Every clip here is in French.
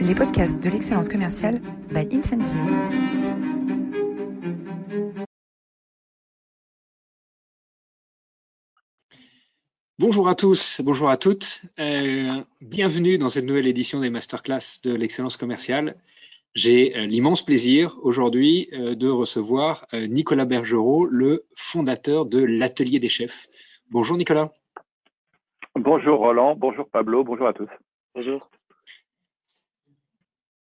les podcasts de l'excellence commerciale by Incentive. Bonjour à tous, bonjour à toutes. Euh, bienvenue dans cette nouvelle édition des masterclass de l'excellence commerciale. J'ai euh, l'immense plaisir aujourd'hui euh, de recevoir Nicolas Bergerot, le fondateur de l'Atelier des chefs. Bonjour Nicolas. Bonjour Roland, bonjour Pablo, bonjour à tous. Bonjour.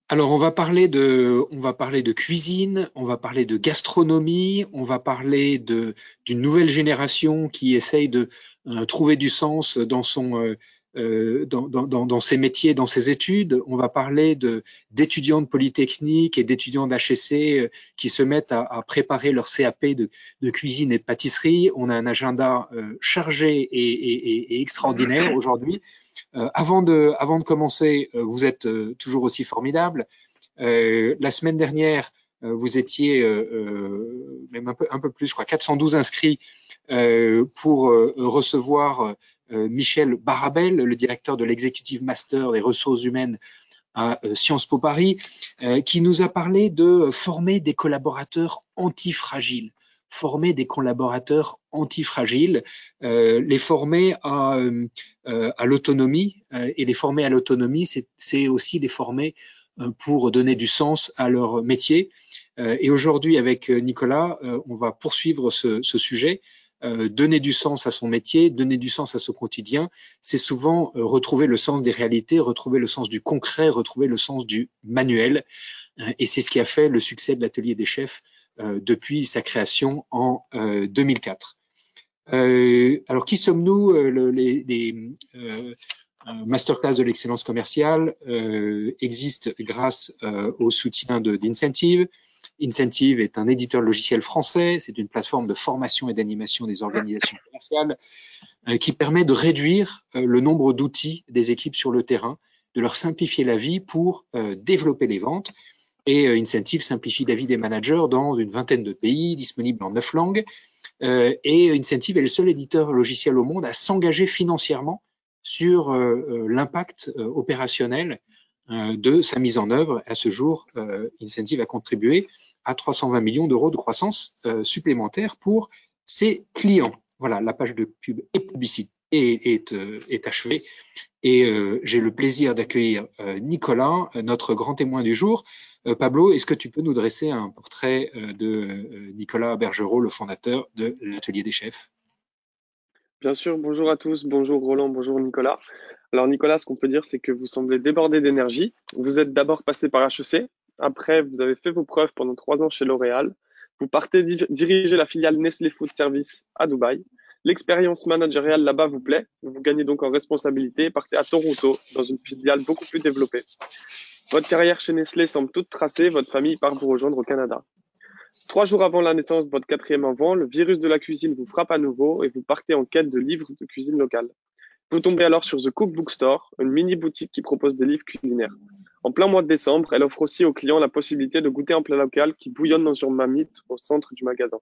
Alors, on va parler de, on va parler de cuisine, on va parler de gastronomie, on va parler de d'une nouvelle génération qui essaye de euh, trouver du sens dans son euh, euh, dans, dans, dans, ses métiers, dans ses études. On va parler de d'étudiants de Polytechnique et d'étudiants d'HEC qui se mettent à, à, préparer leur CAP de, de, cuisine et de pâtisserie. On a un agenda chargé et, et, et extraordinaire aujourd'hui. Euh, avant, de, avant de commencer, euh, vous êtes euh, toujours aussi formidable. la semaine dernière, vous étiez même un peu, plus, je crois, 412 inscrits pour recevoir Michel Barabel, le directeur de l'executive master des ressources humaines à Sciences Po Paris, qui nous a parlé de former des collaborateurs antifragiles former des collaborateurs antifragiles, euh, les former à, euh, à l'autonomie, euh, et les former à l'autonomie, c'est aussi les former euh, pour donner du sens à leur métier. Euh, et aujourd'hui, avec Nicolas, on va poursuivre ce, ce sujet. donner du sens à son métier, donner du sens à son quotidien, c'est souvent retrouver le sens des réalités, retrouver le sens du concret, retrouver le sens du manuel. et c'est ce qui a fait le succès de l'atelier des chefs euh, depuis sa création en 2004. Euh, euh, alors, qui sommes-nous les, les masterclass de l'excellence commerciale existent grâce au soutien d'Incentive. Incentive est un éditeur logiciel français, c'est une plateforme de formation et d'animation des organisations commerciales qui permet de réduire le nombre d'outils des équipes sur le terrain, de leur simplifier la vie pour développer les ventes et euh, Incentive simplifie la vie des managers dans une vingtaine de pays, disponible en neuf langues. Euh, et Incentive est le seul éditeur logiciel au monde à s'engager financièrement sur euh, l'impact opérationnel de sa mise en œuvre. À ce jour, Incentive a contribué à 320 millions d'euros de croissance supplémentaire pour ses clients. Voilà, la page de pub et publicité est, est, est achevée. Et j'ai le plaisir d'accueillir Nicolas, notre grand témoin du jour. Euh, Pablo, est-ce que tu peux nous dresser un portrait euh, de euh, Nicolas Bergerot, le fondateur de l'Atelier des chefs? Bien sûr, bonjour à tous, bonjour Roland, bonjour Nicolas. Alors Nicolas, ce qu'on peut dire, c'est que vous semblez débordé d'énergie. Vous êtes d'abord passé par HEC, après vous avez fait vos preuves pendant trois ans chez L'Oréal. Vous partez diriger la filiale Nestlé Food Service à Dubaï. L'expérience managériale là-bas vous plaît. Vous gagnez donc en responsabilité et partez à Toronto dans une filiale beaucoup plus développée. Votre carrière chez Nestlé semble toute tracée, votre famille part vous rejoindre au Canada. Trois jours avant la naissance de votre quatrième enfant, le virus de la cuisine vous frappe à nouveau et vous partez en quête de livres de cuisine locale. Vous tombez alors sur The Cookbook Store, une mini boutique qui propose des livres culinaires. En plein mois de décembre, elle offre aussi aux clients la possibilité de goûter un plat local qui bouillonne dans une mamite au centre du magasin.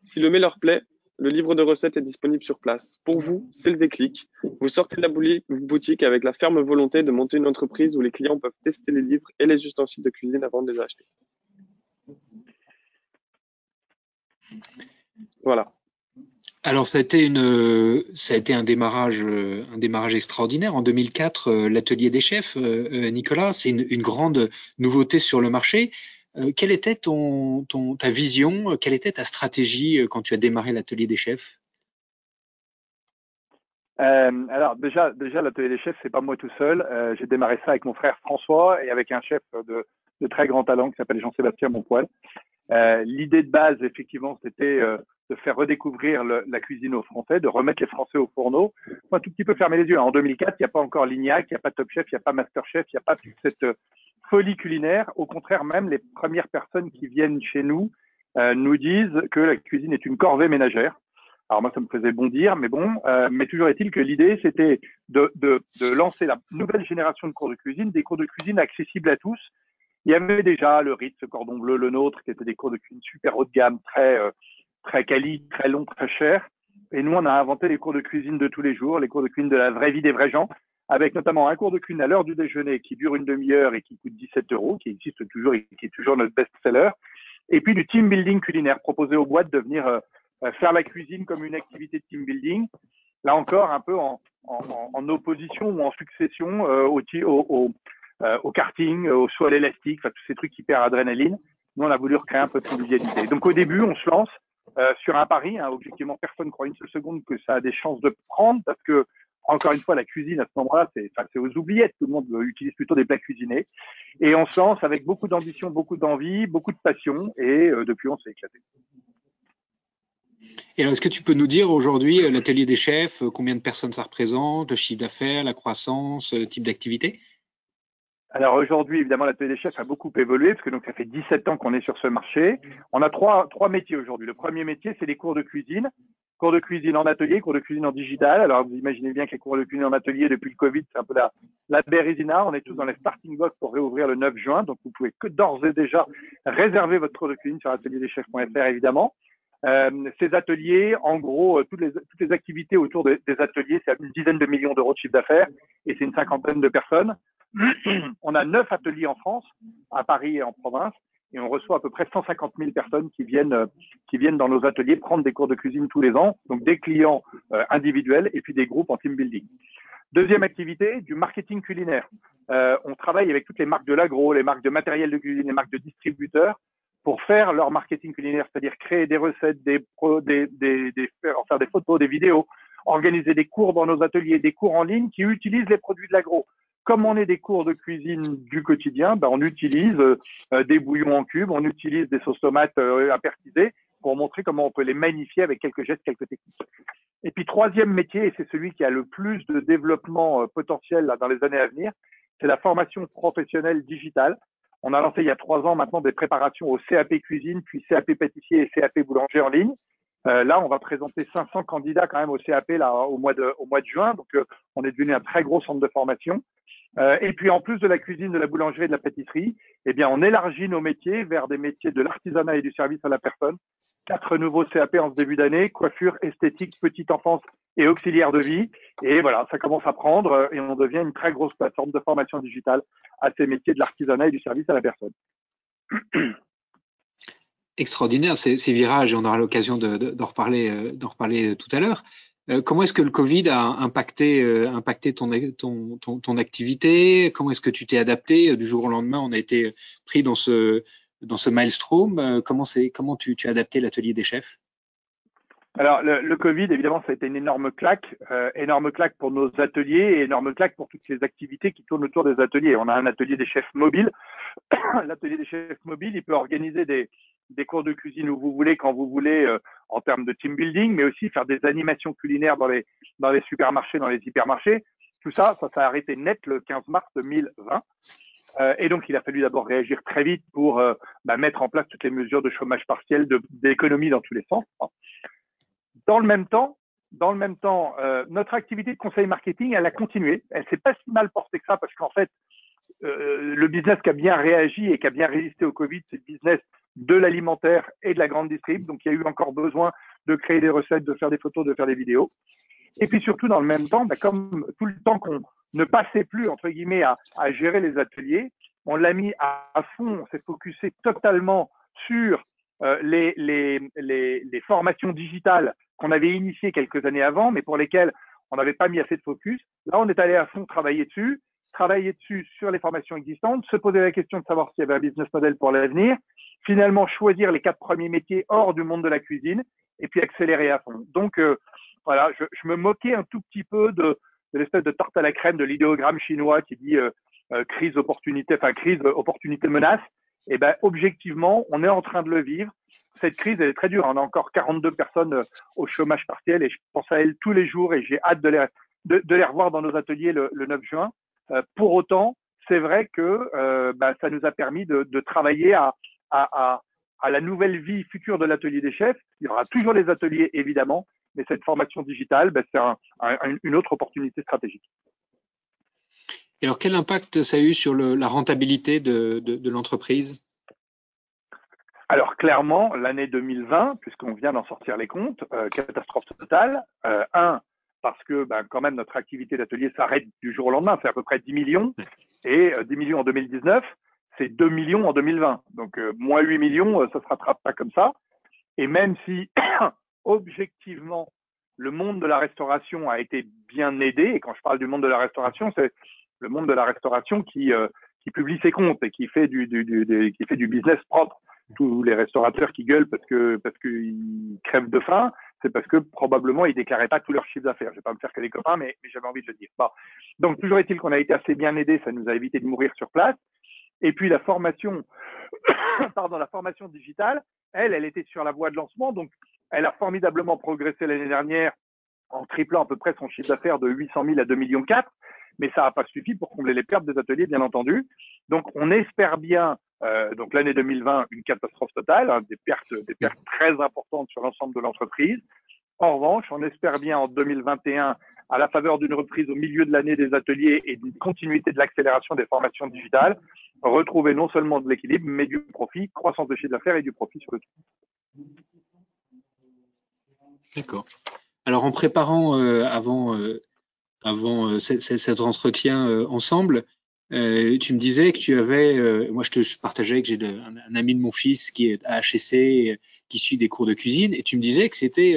Si le mets leur plaît, le livre de recettes est disponible sur place. Pour vous, c'est le déclic. Vous sortez de la boutique avec la ferme volonté de monter une entreprise où les clients peuvent tester les livres et les ustensiles de cuisine avant de les acheter. Voilà. Alors ça a été un démarrage, extraordinaire en 2004. Euh, l'atelier des chefs, euh, euh, Nicolas, c'est une, grande nouveauté sur le marché. Euh, quelle était ton, ta vision Quelle était ta stratégie euh, quand tu as démarré l'atelier des chefs? Euh, alors déjà, déjà l'atelier des chefs, c'est pas moi tout seul. Euh, j'ai démarré ça avec mon frère François et avec un chef de, de très grand talent qui s'appelle Jean-Sébastien Monpoil. Euh, L'idée de base, effectivement, c'était de faire redécouvrir le, la cuisine aux Français, de remettre les Français au fourneau. Faut un tout petit peu fermer les yeux. En 2004, il n'y a pas encore Lignac, il n'y a pas Top Chef, il n'y a pas Master Chef, il n'y a pas toute cette folie culinaire. Au contraire, même les premières personnes qui viennent chez nous euh, nous disent que la cuisine est une corvée ménagère. Alors moi, ça me faisait bondir, mais bon, euh, mais toujours est-il que l'idée, c'était de, de, de, lancer la nouvelle génération de cours de cuisine, des cours de cuisine accessibles à tous. Il y avait déjà le Ritz, ce cordon bleu, le nôtre, qui étaient des cours de cuisine super haut de gamme, très euh, très quali, très long, très cher. Et nous, on a inventé les cours de cuisine de tous les jours, les cours de cuisine de la vraie vie des vrais gens, avec notamment un cours de cuisine à l'heure du déjeuner qui dure une demi-heure et qui coûte 17 euros, qui existe toujours et qui est toujours notre best-seller. Et puis du team building culinaire, proposé aux boîtes de venir euh, faire la cuisine comme une activité de team building. Là encore, un peu en, opposition ou en succession euh, euh, au, karting, au saut à l'élastique, enfin, tous ces trucs hyper adrénaline. Nous, on a voulu recréer un peu de convivialité. Donc au début, on se lance euh, sur un pari. Hein, objectivement, personne ne croit une seule seconde que ça a des chances de prendre parce que encore une fois, la cuisine à ce moment-là, c'est enfin, aux oubliettes. Tout le monde utilise plutôt des plats cuisinés. Et on se lance avec beaucoup d'ambition, beaucoup d'envie, beaucoup de passion. Et euh, depuis, on s'est éclaté. Et alors, est-ce que tu peux nous dire aujourd'hui, euh, l'atelier des chefs, combien de personnes ça représente, le chiffre d'affaires, la croissance, le type d'activité? Alors aujourd'hui, évidemment, l'atelier des chefs a beaucoup évolué parce que donc ça fait 17 ans qu'on est sur ce marché. On a trois, trois métiers aujourd'hui. Le premier métier, c'est les cours de cuisine. Cours de cuisine en atelier, cours de cuisine en digital. Alors vous imaginez bien que les cours de cuisine en atelier depuis le Covid, c'est un peu la, la bérésina. On est tous dans les starting blocks pour réouvrir le 9 juin. Donc vous pouvez que d'ores et déjà réserver votre cours de cuisine sur atelierdechefs.fr évidemment. Euh, ces ateliers, en gros, euh, toutes les, toutes les activités autour des ateliers, c'est une dizaine de millions d'euros de chiffre d'affaires et c'est une cinquantaine de personnes. On a neuf ateliers en France, à Paris et en province, et on reçoit à peu près 150 000 personnes qui viennent, euh, qui viennent dans nos ateliers prendre des cours de cuisine tous les ans, donc des clients individuels et puis des groupes en team building. Deuxième activité, du marketing culinaire. Euh, on travaille avec toutes les marques de l'agro, les marques de matériel de cuisine, les marques de distributeurs pour faire leur marketing culinaire, c'est-à-dire créer des recettes, des, des, des, faire des photos, des vidéos, organiser des cours dans nos ateliers, des cours en ligne qui utilisent les produits de l'agro. Comme on est des cours de cuisine du quotidien, ben on utilise euh, des bouillons en cubes, on utilise des sauces tomates euh, apertisées pour montrer comment on peut les magnifier avec quelques gestes, quelques techniques. Et puis troisième métier, et c'est celui qui a le plus de développement euh, potentiel là, dans les années à venir, c'est la formation professionnelle digitale. On a lancé il y a trois ans maintenant des préparations au CAP cuisine, puis CAP pâtissier et CAP boulanger en ligne. Euh, là, on va présenter 500 candidats quand même au CAP là au mois de au mois de juin. Donc, euh, on est devenu un très gros centre de formation. Euh, et puis, en plus de la cuisine, de la boulangerie et de la pâtisserie, eh bien, on élargit nos métiers vers des métiers de l'artisanat et du service à la personne. Quatre nouveaux CAP en ce début d'année coiffure, esthétique, petite enfance et auxiliaire de vie. Et voilà, ça commence à prendre et on devient une très grosse plateforme de formation digitale à ces métiers de l'artisanat et du service à la personne. Extraordinaire ces, ces virages, on aura l'occasion d'en de, reparler, euh, reparler euh, tout à l'heure. Euh, comment est-ce que le Covid a impacté, euh, impacté ton, ton, ton, activité? Comment est-ce que tu t'es adapté? Du jour au lendemain, on a été pris dans ce, dans ce maelstrom. Comment, comment tu, as adapté l'atelier des chefs? Alors, le, le, Covid, évidemment, ça a été une énorme claque, euh, énorme claque pour nos ateliers et énorme claque pour toutes les activités qui tournent autour des ateliers. On a un atelier des chefs mobiles. L'atelier des chefs mobiles, il peut organiser des, des, cours de cuisine où vous voulez, quand vous voulez, euh, en termes de team building, mais aussi faire des animations culinaires dans les, dans les supermarchés, dans les hypermarchés. Tout ça, ça s'est arrêté net le 15 mars 2020. Euh, et donc, il a fallu d'abord réagir très vite pour euh, bah, mettre en place toutes les mesures de chômage partiel, d'économie dans tous les sens. Dans le même temps, dans le même temps, euh, notre activité de conseil marketing, elle a continué. Elle s'est pas si mal portée que ça parce qu'en fait, euh, le business qui a bien réagi et qui a bien résisté au Covid, c'est le business de l'alimentaire et de la grande distrib. Donc, il y a eu encore besoin de créer des recettes, de faire des photos, de faire des vidéos. Et puis surtout, dans le même temps, bah, comme tout le temps qu'on ne passait plus, entre guillemets, à, à gérer les ateliers, on l'a mis à, fond, on s'est focusé totalement sur euh, les, les, les, les, formations digitales qu'on avait initiées quelques années avant, mais pour lesquelles on n'avait pas mis assez de focus. Là, on est allé à fond travailler dessus, travailler dessus sur les formations existantes, se poser la question de savoir s'il y avait un business model pour l'avenir, finalement choisir les quatre premiers métiers hors du monde de la cuisine, et puis accélérer à fond. Donc, euh, voilà, je, je, me moquais un tout petit peu de, de l'espèce de tarte à la crème de l'idéogramme chinois qui dit euh, euh crise, opportunité, enfin crise, opportunité, menace eh ben, objectivement, on est en train de le vivre. Cette crise, elle est très dure. On a encore 42 personnes euh, au chômage partiel et je pense à elles tous les jours et j'ai hâte de les, de, les revoir dans nos ateliers le, le 9 juin. Euh, pour autant, c'est vrai que ben, ça nous a permis de, de travailler à, à, à, à, la nouvelle vie future de l'atelier des chefs. Il y aura toujours les ateliers, évidemment, mais cette formation digitale, ben, c'est un, un, une autre opportunité stratégique. Et alors, quel impact ça a eu sur le, la rentabilité de, de, de l'entreprise? Alors clairement, l'année 2020, puisqu'on vient d'en sortir les comptes, euh, catastrophe totale. Euh, un, parce que ben, quand même notre activité d'atelier s'arrête du jour au lendemain, c'est à peu près 10 millions, et 10 millions en 2019, c'est 2 millions en 2020. Donc moins 8 millions, ça se rattrape pas comme ça. Et même si objectivement le monde de la restauration a été bien aidé, et quand je parle du monde de la restauration, c'est le monde de la restauration qui, euh, publie ses comptes et qui fait du, business propre. Tous les restaurateurs qui gueulent parce que parce qu'ils crèvent de faim, c'est parce que probablement ils déclaraient pas tout leur chiffre d'affaires. Je vais pas me faire que des copains, mais, j'avais envie de le dire. Donc toujours est-il qu'on a été assez bien aidé, ça nous a évité de mourir sur place. Et puis la formation, pardon, la formation digitale, elle, elle était sur la voie de lancement, donc elle a formidablement progressé l'année dernière en triplant à peu près son chiffre d'affaires de 800 000 à 2 millions 4, mais ça n'a pas suffi pour combler les pertes des ateliers, bien entendu. Donc, on espère bien, euh, donc l'année 2020, une catastrophe totale, hein, des pertes, des pertes très importantes sur l'ensemble de l'entreprise. En revanche, on espère bien en 2021, à la faveur d'une reprise au milieu de l'année des ateliers et d'une continuité de l'accélération des formations digitales, retrouver non seulement de l'équilibre, mais du profit, croissance de chiffre d'affaires et du profit sur le tout. D'accord. Alors en préparant euh, avant, euh, avant euh, cet entretien ensemble, tu me disais que tu avais, moi je te partageais que j'ai un, ami de mon fils qui est à HEC, qui suit des cours de cuisine, et tu me disais que c'était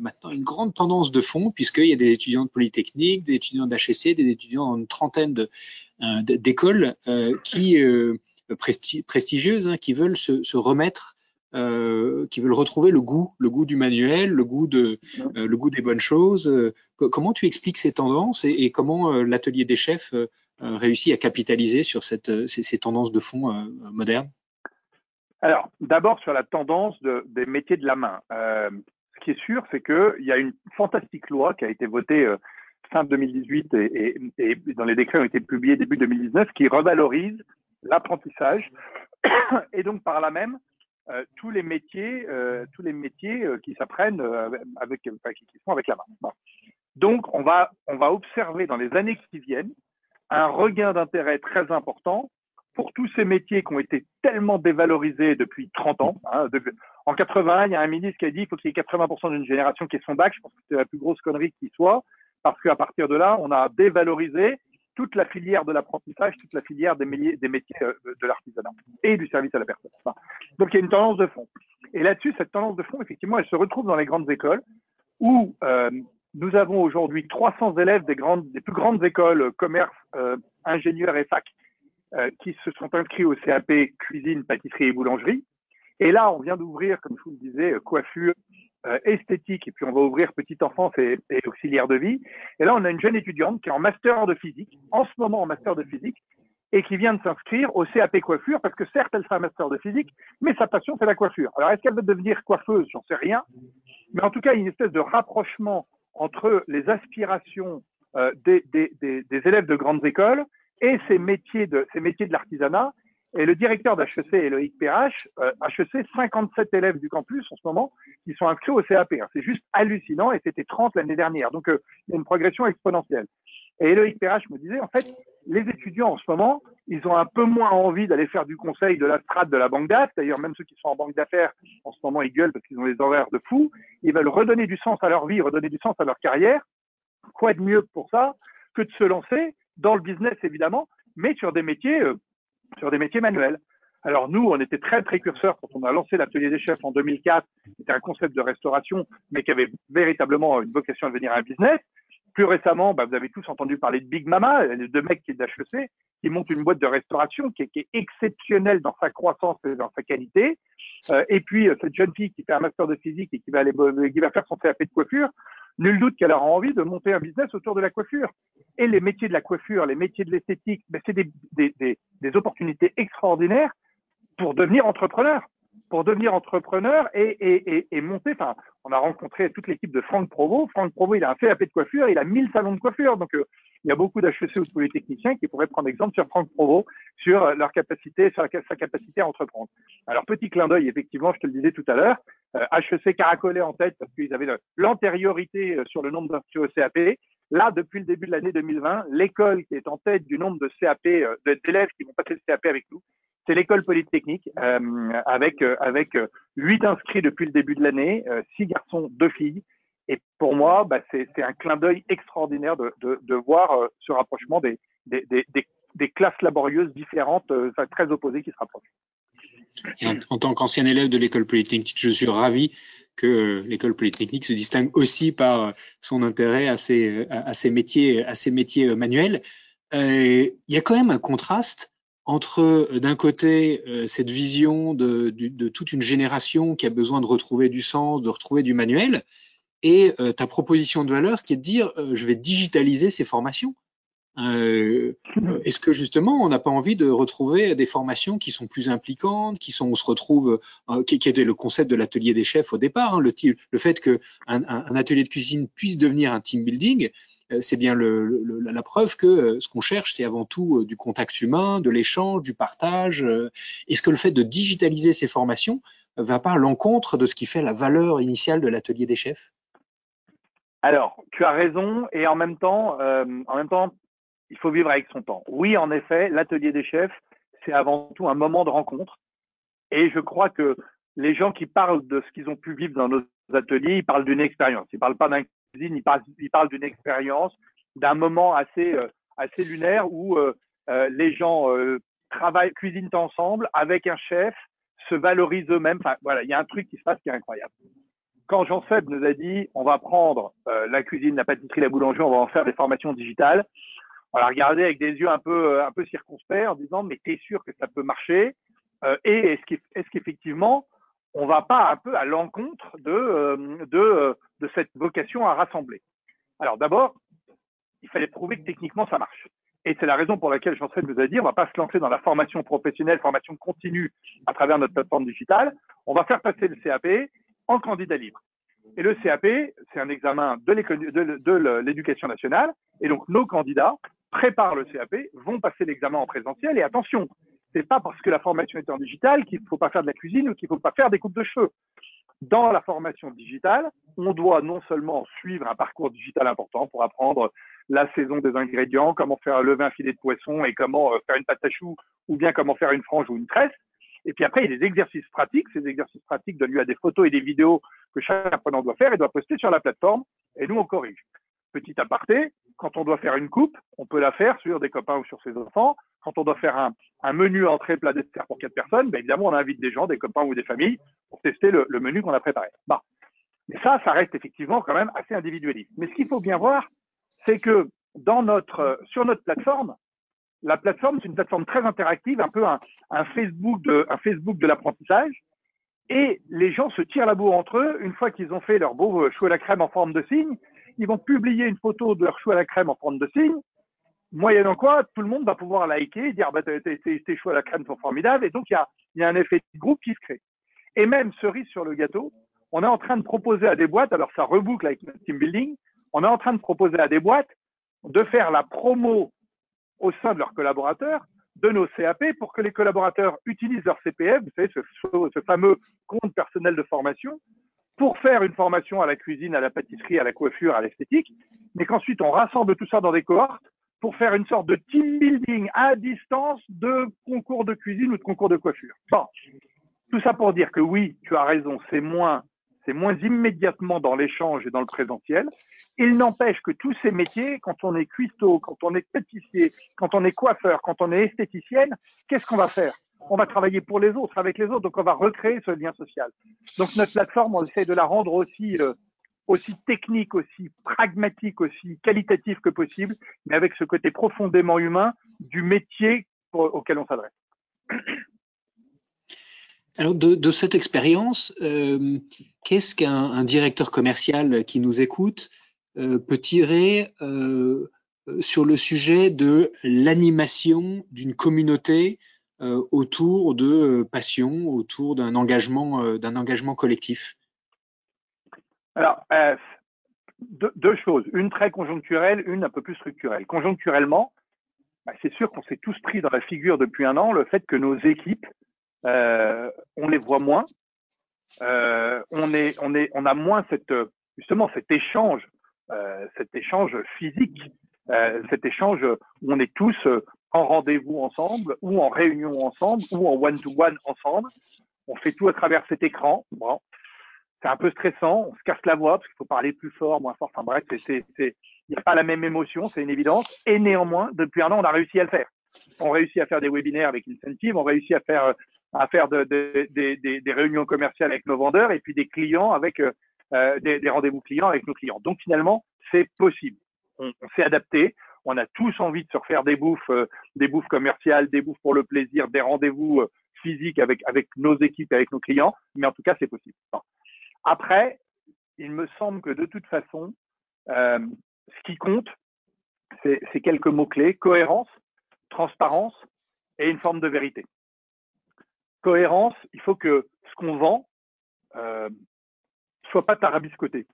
maintenant une grande tendance de fond, puisqu'il y a des étudiants de Polytechnique, des étudiants d'HEC, des étudiants dans une trentaine d'écoles qui prestigieuses, hein, qui veulent se, remettre euh, qui veulent retrouver le goût, le goût du manuel, le goût euh, des bonnes choses. Euh, comment tu expliques ces tendances et, comment l'atelier des chefs réussit à capitaliser sur cette, ces, tendances de fond modernes? Alors, d'abord sur la tendance de, des métiers de la main. Ce qui est sûr, c'est qu'il y a une fantastique loi qui a été votée fin 2018 et, et, dans les décrets ont été publiés début 2019 qui revalorise l'apprentissage et donc par là même euh, tous les métiers, euh, tous les métiers euh, qui s'apprennent avec, qui, sont avec la main. Donc, on va, on va observer dans les années qui viennent un regain d'intérêt très important pour tous ces métiers qui ont été tellement dévalorisés depuis 30 ans. Hein, en 80, il y a un ministre qui a dit qu'il faut qu'il y ait 80% d'une génération qui ait son bac. Je pense que c'est la plus grosse connerie qui soit, parce qu'à partir de là, on a dévalorisé toute la filière de l'apprentissage, toute la filière des, métiers, des métiers euh, de l'artisanat et du service à la personne. donc il y a une tendance de fond. Et là-dessus, cette tendance de fond, effectivement, elle se retrouve dans les grandes écoles où euh, nous avons aujourd'hui 300 élèves des, grandes, des plus grandes écoles, euh, commerce, euh, ingénieurs et fac, euh, qui se sont inscrits au CAP cuisine, pâtisserie et boulangerie. Et là, on vient d'ouvrir, comme je vous le disais, coiffure, euh, esthétique, et puis on va ouvrir petite enfance et, et, auxiliaire de vie. Et là, on a une jeune étudiante qui est en master de physique, en ce moment en master de physique, et qui vient de s'inscrire au CAP coiffure, parce que certes, elle fait master de physique, mais sa passion, c'est la coiffure. Alors, est-ce qu'elle veut devenir coiffeuse? J'en sais rien. Mais en tout cas, il y a une espèce de rapprochement entre les aspirations euh, des, des, élèves de grandes écoles et ces métiers de, ces métiers de l'artisanat et le directeur d'HEC, Eloïc PRH, euh, HEC, 57 élèves du campus en ce moment qui sont inscrits au CAP. Hein. C'est juste hallucinant et c'était 30 l'année dernière. Donc, euh, il y a une progression exponentielle. Et Eloïc PRH me disait, en fait, les étudiants en ce moment, ils ont un peu moins envie d'aller faire du conseil de la strate de la banque d'affaires. D'ailleurs, même ceux qui sont en banque d'affaires, en ce moment, ils gueulent parce qu'ils ont des horaires de fou. Ils veulent redonner du sens à leur vie, redonner du sens à leur carrière. Quoi de mieux pour ça que de se lancer dans le business, évidemment, mais sur des métiers euh, sur des métiers manuels. Alors nous, on était très précurseurs quand on a lancé l'atelier des chefs en 2004. C'était un concept de restauration, mais qui avait véritablement une vocation à devenir un business. Plus récemment, bah, vous avez tous entendu parler de Big Mama, les deux mecs qui est d'HEC, qui montent une boîte de restauration qui est, qui est, exceptionnelle dans sa croissance et dans sa qualité. Euh, et puis euh, cette jeune fille qui fait un master de physique et qui va aller, qui va faire son CAP de coiffure, nul doute qu'elle aura envie de monter un business autour de la coiffure. Et les métiers de la coiffure, les métiers de l'esthétique, ben, c'est des, des, des, opportunités extraordinaires pour devenir entrepreneur. Pour devenir entrepreneur et, et monter. Enfin, on a rencontré toute l'équipe de Franck Provo. Franck Provo, il a un CAP de coiffure, il a 1000 salons de coiffure. Donc, euh, il y a beaucoup d'HEC ou de polytechniciens qui pourraient prendre exemple sur Franck Provo, sur leur capacité, sur sa capacité à entreprendre. Alors, petit clin d'œil, effectivement, je te le disais tout à l'heure, euh, HEC caracolait en tête parce qu'ils avaient l'antériorité euh, sur le nombre d'inscrits au CAP. Là, depuis le début de l'année 2020, l'école qui est en tête du nombre de CAP, euh, d'élèves qui vont passer le CAP avec nous, c'est l'école polytechnique, euh, avec euh, avec huit inscrits depuis le début de l'année, six garçons, deux filles, Et pour moi, bah, c'est un clin d'œil extraordinaire de, voir euh, ce rapprochement des, classes laborieuses différentes, euh, très opposées qui se rapprochent. En, tant qu'ancien élève de l'école polytechnique, je suis ravi que euh, l'école polytechnique se distingue aussi par son intérêt à ces métiers, manuels. il y a quand même un contraste entre d'un côté cette vision de, toute une génération qui a besoin de retrouver du sens, de retrouver du manuel, et euh, ta proposition de valeur qui est de dire euh, je vais digitaliser ces formations. Euh, Est-ce que justement on n'a pas envie de retrouver des formations qui sont plus impliquantes, qui sont on se retrouve, euh, qui, qui, était le concept de l'atelier des chefs au départ, hein, le, le, fait que un, un, atelier de cuisine puisse devenir un team building, c'est bien le, le, la preuve que ce qu'on cherche, c'est avant tout du contact humain, de l'échange, du partage. Est-ce que le fait de digitaliser ces formations va pas à l'encontre de ce qui fait la valeur initiale de l'atelier des chefs? Alors, tu as raison, et en même temps, euh, en même temps, il faut vivre avec son temps. Oui, en effet, l'atelier des chefs, c'est avant tout un moment de rencontre. Et je crois que les gens qui parlent de ce qu'ils ont pu vivre dans nos ateliers, ils parlent d'une expérience. Ils parlent pas d'un cuisine, ils parlent, d'une expérience, d'un moment assez, euh, assez lunaire où euh, euh les gens euh, travaillent, cuisinent ensemble avec un chef, se valorisent eux-mêmes. Enfin, voilà, il y a un truc qui se passe qui est incroyable quand Jean Seb nous a dit on va prendre euh, la cuisine, la pâtisserie, la boulangerie, on va en faire des formations digitales, on l'a regardé avec des yeux un peu euh, un peu circonspects en disant mais t'es sûr que ça peut marcher? Euh, et est-ce qu'effectivement on va pas un peu à l'encontre de, de de cette vocation à rassembler? Alors d'abord il fallait prouver que techniquement ça marche. Et c'est la raison pour laquelle Jean Seb nous a dit on va pas se lancer dans la formation professionnelle, formation continue à travers notre plateforme digitale. On va faire passer le CAP en candidat libre. Et le CAP, c'est un examen de l'éducation nationale. Et donc, nos candidats préparent le CAP, vont passer l'examen en présentiel. Et attention, c'est pas parce que la formation est en digital qu'il ne faut pas faire de la cuisine ou qu'il ne faut pas faire des coupes de cheveux. Dans la formation digitale, on doit non seulement suivre un parcours digital important pour apprendre la saison des ingrédients, comment faire lever un filet de poisson et comment euh, faire une pâte à choux ou bien comment faire une frange ou une tresse, et puis après, il y a des exercices pratiques. Ces exercices pratiques donnent lieu à des photos et des vidéos que chaque apprenant doit faire et doit poster sur la plateforme. Et nous, on corrige. Petit aparté, quand on doit faire une coupe, on peut la faire sur des copains ou sur ses enfants. Quand on doit faire un, menu entrée plat dessert pour quatre personnes, ben évidemment, on invite des gens, des copains ou des familles pour tester le, le menu qu'on a préparé. Bon. Mais ça, ça reste effectivement quand même assez individualiste. Mais ce qu'il faut bien voir, c'est que dans notre, sur notre plateforme, la plateforme, c'est une plateforme très interactive, un peu un, Facebook de, l'apprentissage. Et les gens se tirent la bourre entre eux. Une fois qu'ils ont fait leur beau chou à la crème en forme de cygne, ils vont publier une photo de leur chou à la crème en forme de cygne. Moyennant quoi, tout le monde va pouvoir liker et dire bah, tes choux à la crème sont formidables. Et donc, il y a, y a un effet de groupe qui se crée. Et même cerise sur le gâteau, on est en train de proposer à des boîtes, alors ça reboucle avec notre team building, on est en train de proposer à des boîtes de faire la promo au sein de leurs collaborateurs de nos CAP pour que les collaborateurs utilisent leur CPF, vous savez, ce, fameux compte personnel de formation, pour faire une formation à la cuisine, à la pâtisserie, à la coiffure, à l'esthétique, mais qu'ensuite on rassemble tout ça dans des cohortes pour faire une sorte de team building à distance de concours de cuisine ou de concours de coiffure. Bon, tout ça pour dire que oui, tu as raison, c'est moins c'est moins immédiatement dans l'échange et dans le présentiel. Il n'empêche que tous ces métiers, quand on est cuistot, quand on est pâtissier, quand on est coiffeur, quand on est esthéticienne, qu'est-ce qu'on va faire? On va travailler pour les autres, avec les autres, donc on va recréer ce lien social. Donc notre plateforme, on essaie de la rendre aussi euh, aussi technique, aussi pragmatique, aussi qualitatif que possible, mais avec ce côté profondément humain du métier auquel on s'adresse. Alors de, cette expérience, euh, qu'est-ce qu'un directeur commercial qui nous écoute euh, peut tirer euh, sur le sujet de l'animation d'une communauté autour de passion, autour d'un engagement, d'un engagement collectif? Alors, deux, choses, une très conjoncturelle, une un peu plus structurelle. Conjoncturellement, bah, c'est sûr qu'on s'est tous pris dans la figure depuis un an le fait que nos équipes on les voit moins. Euh, on est, a moins justement, cet échange, euh, cet échange physique, cet échange où on est tous en rendez-vous ensemble, ou en réunion ensemble, ou en one-to-one ensemble. On fait tout à travers cet écran. C'est un peu stressant, on se casse la voix parce qu'il faut parler plus fort, moins fort. Enfin bref, il n'y a pas la même émotion, c'est une évidence. Et néanmoins, depuis un an, on a réussi à le faire. On réussit à faire des webinaires avec Incentive, on réussit à faire à faire de, de, de, des réunions commerciales avec nos vendeurs et puis des clients avec euh, des, rendez-vous clients avec nos clients. Donc finalement, c'est possible. On, s'est adapté. On a tous envie de se refaire des bouffes, euh, des bouffes commerciales, des bouffes pour le plaisir, des rendez-vous euh, physiques avec nos équipes, avec nos clients. Mais en tout cas, c'est possible. Après, il me semble que de toute façon, ce qui compte, c'est quelques mots-clés, cohérence, transparence et une forme de vérité. Cohérence, il faut que ce qu'on vend euh, soit pas tarabiscoté.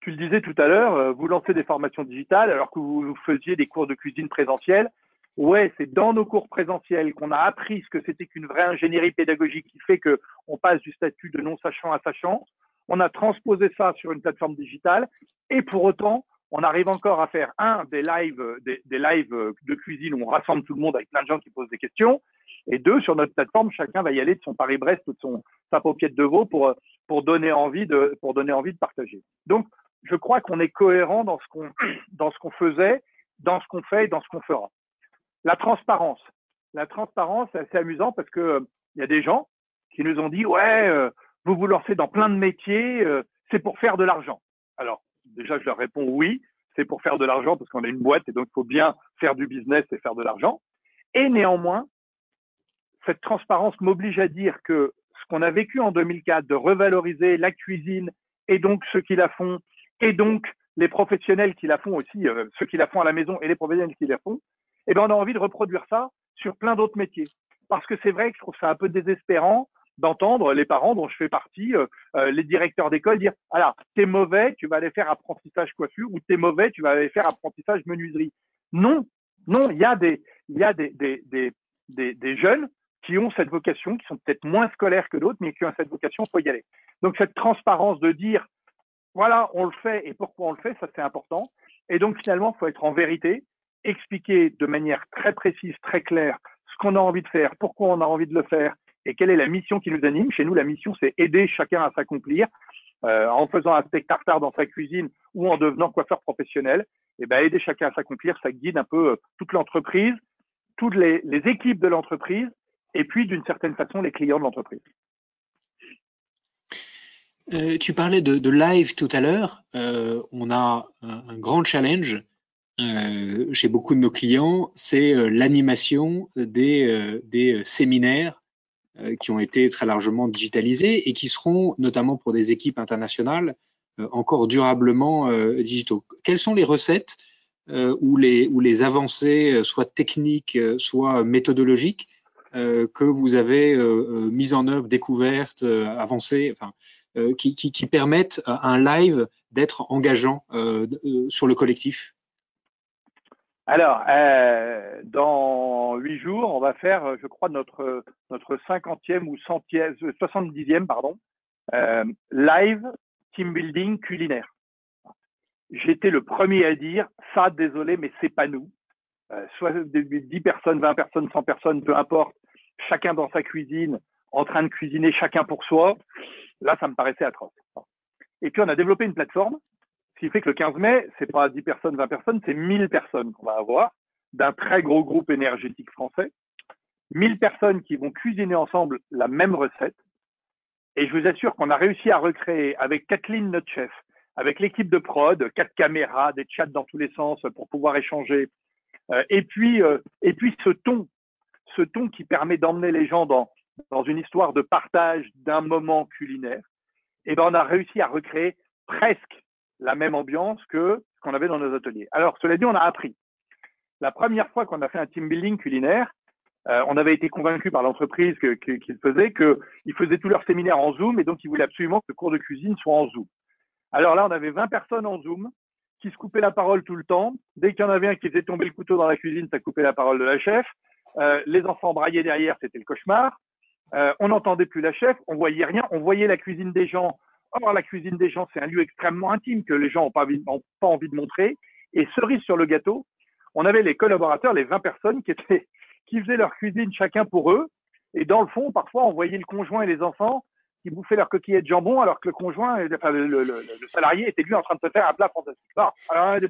Tu le disais tout à l'heure, euh, vous lancez des formations digitales alors que vous faisiez des cours de cuisine présentiels. Ouais, c'est dans nos cours présentiels qu'on a appris ce que c'était qu'une vraie ingénierie pédagogique qui fait que on passe du statut de non sachant à sachant. On a transposé ça sur une plateforme digitale et pour autant, on arrive encore à faire un des lives, des lives de cuisine où on rassemble tout le monde avec plein de gens qui posent des questions. Et deux, sur notre plateforme, chacun va y aller de son Paris-Brest ou de son, sa paupiette de veau pour, pour donner envie de, pour donner envie de partager. Donc, je crois qu'on est cohérent dans ce qu'on, dans ce qu'on faisait, dans ce qu'on fait et dans ce qu'on fera. La transparence. La transparence, c'est assez amusant parce que euh, il y a des gens qui nous ont dit, ouais, euh, vous vous lancez dans plein de métiers, euh, c'est pour faire de l'argent. Alors, déjà, je leur réponds oui, c'est pour faire de l'argent parce qu'on a une boîte et donc il faut bien faire du business et faire de l'argent. Et néanmoins, cette transparence m'oblige à dire que ce qu'on a vécu en 2004 de revaloriser la cuisine et donc ceux qui la font et donc les professionnels qui la font aussi, euh, ceux qui la font à la maison et les professionnels qui la font, eh ben on a envie de reproduire ça sur plein d'autres métiers. Parce que c'est vrai que je trouve ça un peu désespérant d'entendre les parents dont je fais partie, euh, euh, les directeurs d'école dire alors t'es mauvais, tu vas aller faire apprentissage coiffure ou t'es mauvais, tu vas aller faire apprentissage menuiserie. Non, non, il y a des y a des, des, des, des jeunes qui ont cette vocation, qui sont peut-être moins scolaires que d'autres, mais qui ont cette vocation, il faut y aller. Donc cette transparence de dire, voilà, on le fait et pourquoi on le fait, ça c'est important. Et donc finalement, il faut être en vérité, expliquer de manière très précise, très claire, ce qu'on a envie de faire, pourquoi on a envie de le faire et quelle est la mission qui nous anime. Chez nous, la mission, c'est aider chacun à s'accomplir euh, en faisant un steak tartare dans sa cuisine ou en devenant coiffeur professionnel. Et ben aider chacun à s'accomplir, ça guide un peu euh, toute l'entreprise, toutes les équipes de l'entreprise et puis d'une certaine façon les clients de l'entreprise. Euh, tu parlais de, live tout à l'heure. Euh, on a un, grand challenge euh, chez beaucoup de nos clients, c'est l'animation des, séminaires qui ont été très largement digitalisés et qui seront, notamment pour des équipes internationales, encore durablement digitaux. Quelles sont les recettes ou, les, avancées, soit techniques, soit méthodologiques, que vous avez euh, euh, mis en œuvre, découvertes, avancées, enfin, qui, permettent à un live d'être engageant sur le collectif? Alors, euh, dans huit jours, on va faire, je crois, notre notre cinquantième ou centième, soixante-dixième, pardon, euh, live team building culinaire. J'étais le premier à dire ça, désolé, mais c'est pas nous. Euh, soit 10 personnes, 20 personnes, 100 personnes, peu importe chacun dans sa cuisine, en train de cuisiner chacun pour soi, là, ça me paraissait atroce. Et puis, on a développé une plateforme, ce qui fait que le 15 mai, c'est pas 10 personnes, 20 personnes, c'est 1000 personnes qu'on va avoir d'un très gros groupe énergétique français. 1000 personnes qui vont cuisiner ensemble la même recette. Et je vous assure qu'on a réussi à recréer avec Kathleen, notre chef, avec l'équipe de prod, quatre caméras, des chats dans tous les sens pour pouvoir échanger. Euh, et puis, euh, et puis ce ton ce ton qui permet d'emmener les gens dans, dans une histoire de partage d'un moment culinaire, eh ben on a réussi à recréer presque la même ambiance que ce qu'on avait dans nos ateliers. Alors, cela dit, on a appris. La première fois qu'on a fait un team building culinaire, euh, on avait été convaincu par l'entreprise qu'ils que, qu faisaient qu'ils faisaient tous leurs séminaires en Zoom et donc ils voulaient absolument que le cours de cuisine soit en Zoom. Alors là, on avait 20 personnes en Zoom qui se coupaient la parole tout le temps. Dès qu'il y en avait un qui faisait tomber le couteau dans la cuisine, ça coupait la parole de la chef. Euh, les enfants braillaient derrière, c'était le cauchemar. Euh, on n'entendait plus la chef, on voyait rien, on voyait la cuisine des gens. Or, la cuisine des gens, c'est un lieu extrêmement intime que les gens n'ont pas, envie de montrer. Et cerise sur le gâteau, on avait les collaborateurs, les 20 personnes qui faisaient leur cuisine chacun pour eux. Et dans le fond, parfois, on voyait le conjoint et les enfants qui bouffaient leur coquillette de jambon alors que le conjoint, enfin, le, salarié était lui en train de se faire un plat fantastique. Alors,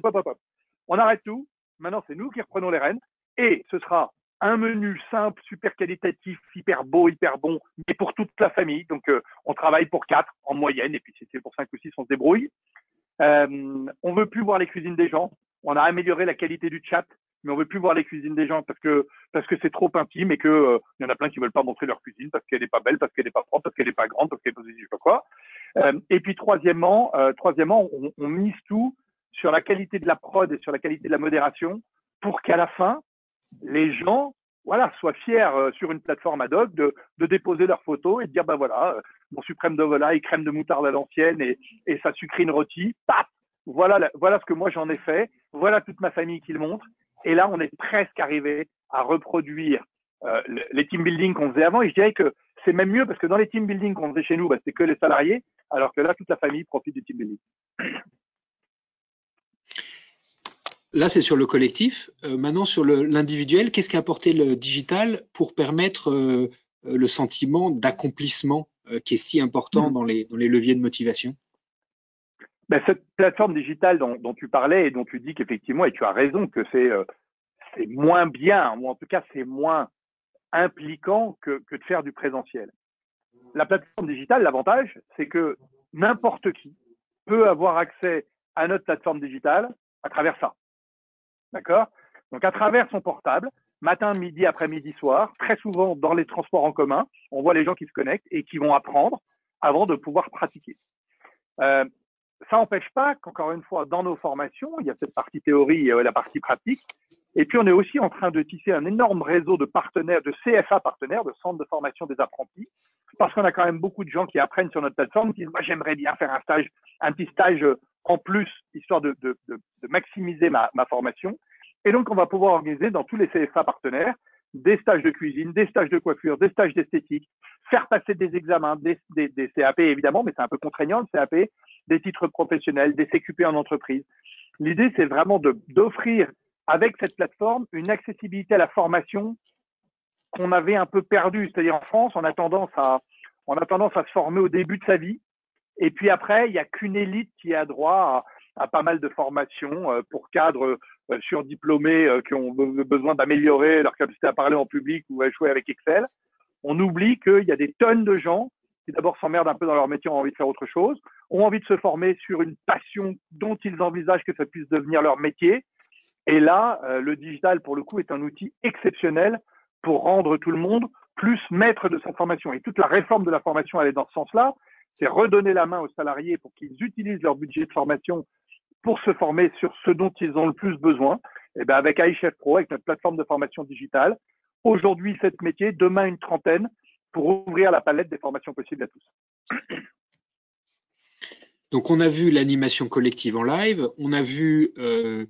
pop, On arrête tout. Maintenant, c'est nous qui reprenons les rênes et ce sera un menu simple, super qualitatif, hyper beau, hyper bon, mais pour toute la famille. Donc, euh, on travaille pour quatre en moyenne, et puis si c'est pour cinq ou six, on se débrouille. Euh, on veut plus voir les cuisines des gens. On a amélioré la qualité du chat, mais on veut plus voir les cuisines des gens parce que parce que c'est trop intime et que euh, y en a plein qui veulent pas montrer leur cuisine parce qu'elle n'est pas belle, parce qu'elle n'est pas propre, parce qu'elle n'est pas grande, parce qu'elle est je sais pas quoi. Euh, et puis troisièmement, troisièmement, on, mise tout sur la qualité de la prod et sur la qualité de la modération pour qu'à la fin, les gens voilà, soient fiers euh, sur une plateforme ad hoc de, de, déposer leurs photos et de dire, ben voilà, euh, mon suprême de volaille, crème de moutarde à l'ancienne et, et sa sucrine rôtie, paf, voilà, voilà ce que moi j'en ai fait, voilà toute ma famille qui le montre. Et là, on est presque arrivé à reproduire euh, les team building qu'on faisait avant. Et je dirais que c'est même mieux parce que dans les team building qu'on faisait chez nous, bah, c'est que les salariés, alors que là, toute la famille profite du team building. Là, c'est sur le collectif. Euh, maintenant, sur l'individuel, qu'est-ce qu'a apporté le digital pour permettre euh, le sentiment d'accomplissement qui est si important mmh. dans, les, dans les leviers de motivation? Ben, Cette plateforme digitale dont, dont, tu parlais et dont tu dis qu'effectivement, et tu as raison, que c'est c'est moins bien, ou en tout cas c'est moins impliquant que, que de faire du présentiel. La plateforme digitale, l'avantage, c'est que n'importe qui peut avoir accès à notre plateforme digitale à travers ça. D'accord? Donc à travers son portable, matin, midi, après-midi, soir, très souvent dans les transports en commun, on voit les gens qui se connectent et qui vont apprendre avant de pouvoir pratiquer. Euh, ça n'empêche pas qu'encore une fois, dans nos formations, il y a cette partie théorie et la partie pratique. Et puis, on est aussi en train de tisser un énorme réseau de partenaires, de CFA partenaires, de centres de formation des apprentis, parce qu'on a quand même beaucoup de gens qui apprennent sur notre plateforme, qui disent, moi, j'aimerais bien faire un stage, un petit stage en plus, histoire de, maximiser ma, ma, formation. Et donc, on va pouvoir organiser dans tous les CFA partenaires des stages de cuisine, des stages de coiffure, des stages d'esthétique, faire passer des examens, des, des, des CAP évidemment, mais c'est un peu contraignant le CAP, des titres professionnels, des CQP en entreprise. L'idée, c'est vraiment d'offrir avec cette plateforme une accessibilité à la formation qu'on avait un peu perdue. C'est-à-dire en France, on a tendance à, on a tendance à se former au début de sa vie et puis après, il n'y a qu'une élite qui a droit à, à, pas mal de formations euh, pour cadres euh, surdiplômés euh, qui ont besoin d'améliorer leur capacité à parler en public ou à jouer avec Excel. On oublie qu'il y a des tonnes de gens qui d'abord s'emmerdent un peu dans leur métier, ont envie de faire autre chose, ont envie de se former sur une passion dont ils envisagent que ça puisse devenir leur métier. Et là, le digital, pour le coup, est un outil exceptionnel pour rendre tout le monde plus maître de sa formation. Et toute la réforme de la formation, elle est dans ce sens-là c'est redonner la main aux salariés pour qu'ils utilisent leur budget de formation pour se former sur ce dont ils ont le plus besoin. Et eh bien avec iChef Pro, avec notre plateforme de formation digitale, aujourd'hui sept métiers, demain une trentaine, pour ouvrir la palette des formations possibles à tous. Donc on a vu l'animation collective en live, on a vu euh,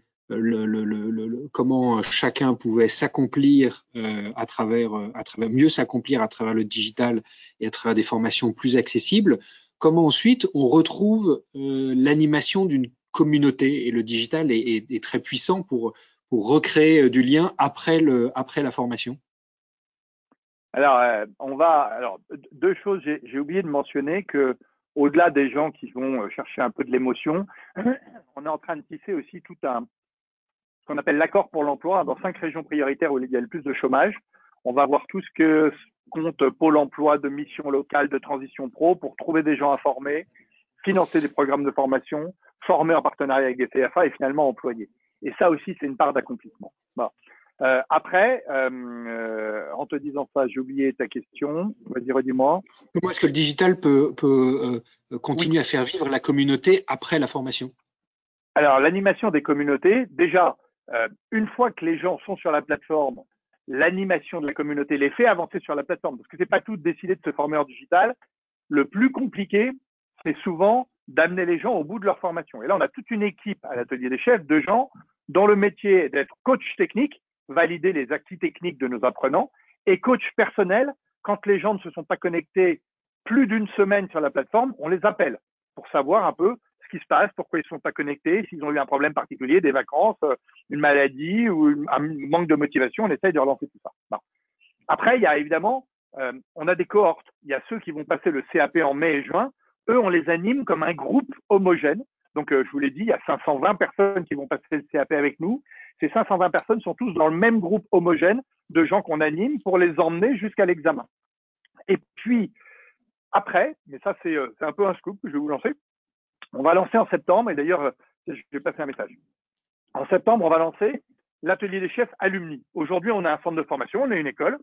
comment chacun pouvait s'accomplir euh, à travers, euh, à travers mieux s'accomplir à travers le digital et à travers des formations plus accessibles. Comment ensuite on retrouve l'animation d'une communauté et le digital est, très puissant pour recréer du lien après la formation? Alors on va alors deux choses j'ai oublié de mentionner que au-delà des gens qui vont chercher un peu de l'émotion, on est en train de tisser aussi tout un, qu'on appelle l'accord pour l'emploi dans cinq régions prioritaires où il y a le plus de chômage. On va voir tout ce que compte Pôle emploi de mission locale de transition pro pour trouver des gens à former, financer des programmes de formation, former en partenariat avec des CFA et finalement employer. Et ça aussi, c'est une part d'accomplissement. Euh, après, euh, euh, en te disant ça, j'ai oublié ta question. Vas-y, redis-moi. Comment est-ce que le digital peut, peut euh, continuer oui. à faire vivre la communauté après la formation? Alors, l'animation des communautés, déjà, euh, une fois que les gens sont sur la plateforme, l'animation de la communauté les fait avancer sur la plateforme. Parce que c'est pas tout de décider de se former en digital. Le plus compliqué, c'est souvent d'amener les gens au bout de leur formation. Et là, on a toute une équipe à l'atelier des chefs de gens dont le métier est d'être coach technique, valider les acquis techniques de nos apprenants, et coach personnel, quand les gens ne se sont pas connectés plus d'une semaine sur la plateforme, on les appelle pour savoir un peu ce qui se passe, pourquoi ils ne sont pas connectés, s'ils ont eu un problème particulier, des vacances, euh, une maladie ou un manque de motivation, on essaye de relancer tout ça. Après, il y a évidemment euh, on a des cohortes. Il y a ceux qui vont passer le CAP en mai et juin. Eux, on les anime comme un groupe homogène. Donc, je vous l'ai dit, il y a 520 personnes qui vont passer le CAP avec nous. Ces 520 personnes sont tous dans le même groupe homogène de gens qu'on anime pour les emmener jusqu'à l'examen. Et puis, après, mais ça c'est un peu un scoop que je vais vous lancer, on va lancer en septembre, et d'ailleurs, je vais passer un message. En septembre, on va lancer l'atelier des chefs alumni. Aujourd'hui, on a un centre de formation, on a une école,